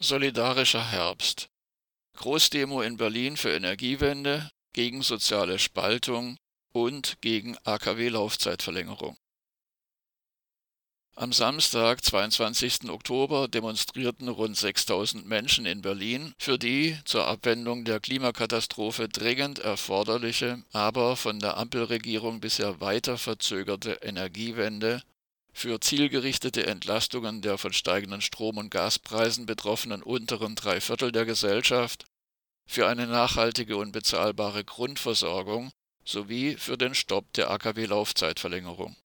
Solidarischer Herbst. Großdemo in Berlin für Energiewende, gegen soziale Spaltung und gegen AKW-Laufzeitverlängerung. Am Samstag, 22. Oktober, demonstrierten rund 6000 Menschen in Berlin für die zur Abwendung der Klimakatastrophe dringend erforderliche, aber von der Ampelregierung bisher weiter verzögerte Energiewende für zielgerichtete Entlastungen der von steigenden Strom- und Gaspreisen betroffenen unteren drei Viertel der Gesellschaft, für eine nachhaltige und bezahlbare Grundversorgung sowie für den Stopp der AKW-Laufzeitverlängerung.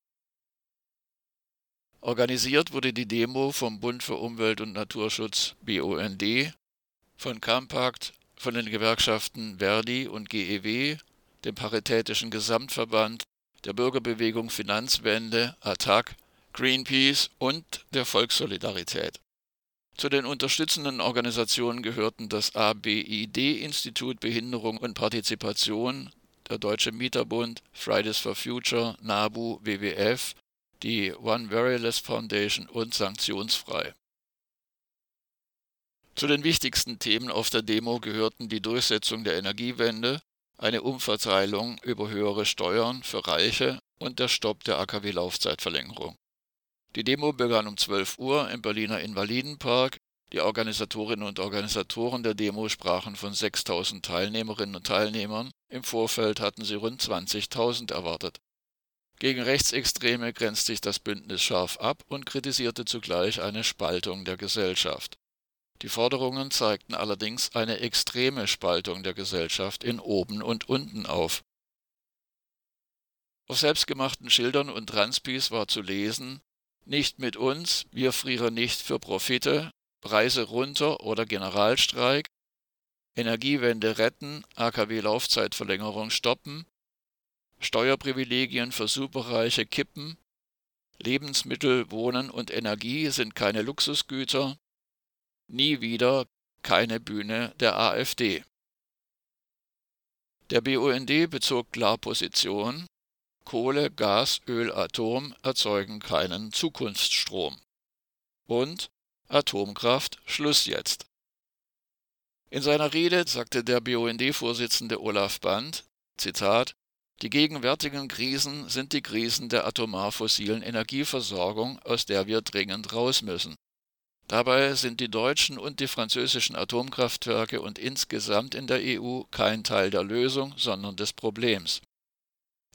Organisiert wurde die Demo vom Bund für Umwelt und Naturschutz BUND, von Campact, von den Gewerkschaften Verdi und GEW, dem Paritätischen Gesamtverband, der Bürgerbewegung Finanzwende, ATTAC Greenpeace und der Volkssolidarität. Zu den unterstützenden Organisationen gehörten das ABID-Institut Behinderung und Partizipation, der Deutsche Mieterbund, Fridays for Future, NABU, WWF, die One Veryless Foundation und Sanktionsfrei. Zu den wichtigsten Themen auf der Demo gehörten die Durchsetzung der Energiewende, eine Umverteilung über höhere Steuern für Reiche und der Stopp der AKW-Laufzeitverlängerung. Die Demo begann um 12 Uhr im Berliner Invalidenpark. Die Organisatorinnen und Organisatoren der Demo sprachen von 6000 Teilnehmerinnen und Teilnehmern. Im Vorfeld hatten sie rund 20.000 erwartet. Gegen Rechtsextreme grenzt sich das Bündnis scharf ab und kritisierte zugleich eine Spaltung der Gesellschaft. Die Forderungen zeigten allerdings eine extreme Spaltung der Gesellschaft in oben und unten auf. Auf selbstgemachten Schildern und Transpis war zu lesen nicht mit uns, wir frieren nicht für Profite, Preise runter oder Generalstreik, Energiewende retten, AKW-Laufzeitverlängerung stoppen, Steuerprivilegien für Superreiche kippen, Lebensmittel, Wohnen und Energie sind keine Luxusgüter, nie wieder keine Bühne der AfD. Der BUND bezog klar Position, Kohle, Gas, Öl, Atom erzeugen keinen Zukunftsstrom. Und Atomkraft Schluss jetzt. In seiner Rede sagte der BUND-Vorsitzende Olaf Band, Zitat, die gegenwärtigen Krisen sind die Krisen der atomar fossilen Energieversorgung, aus der wir dringend raus müssen. Dabei sind die deutschen und die französischen Atomkraftwerke und insgesamt in der EU kein Teil der Lösung, sondern des Problems.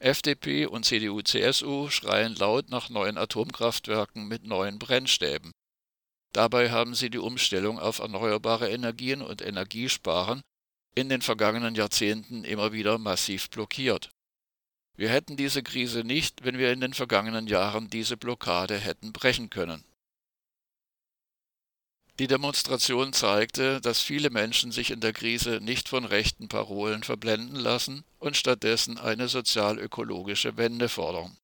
FDP und CDU/CSU schreien laut nach neuen Atomkraftwerken mit neuen Brennstäben. Dabei haben sie die Umstellung auf erneuerbare Energien und Energiesparen in den vergangenen Jahrzehnten immer wieder massiv blockiert. Wir hätten diese Krise nicht, wenn wir in den vergangenen Jahren diese Blockade hätten brechen können die Demonstration zeigte, dass viele Menschen sich in der Krise nicht von rechten Parolen verblenden lassen und stattdessen eine sozial-ökologische Wende fordern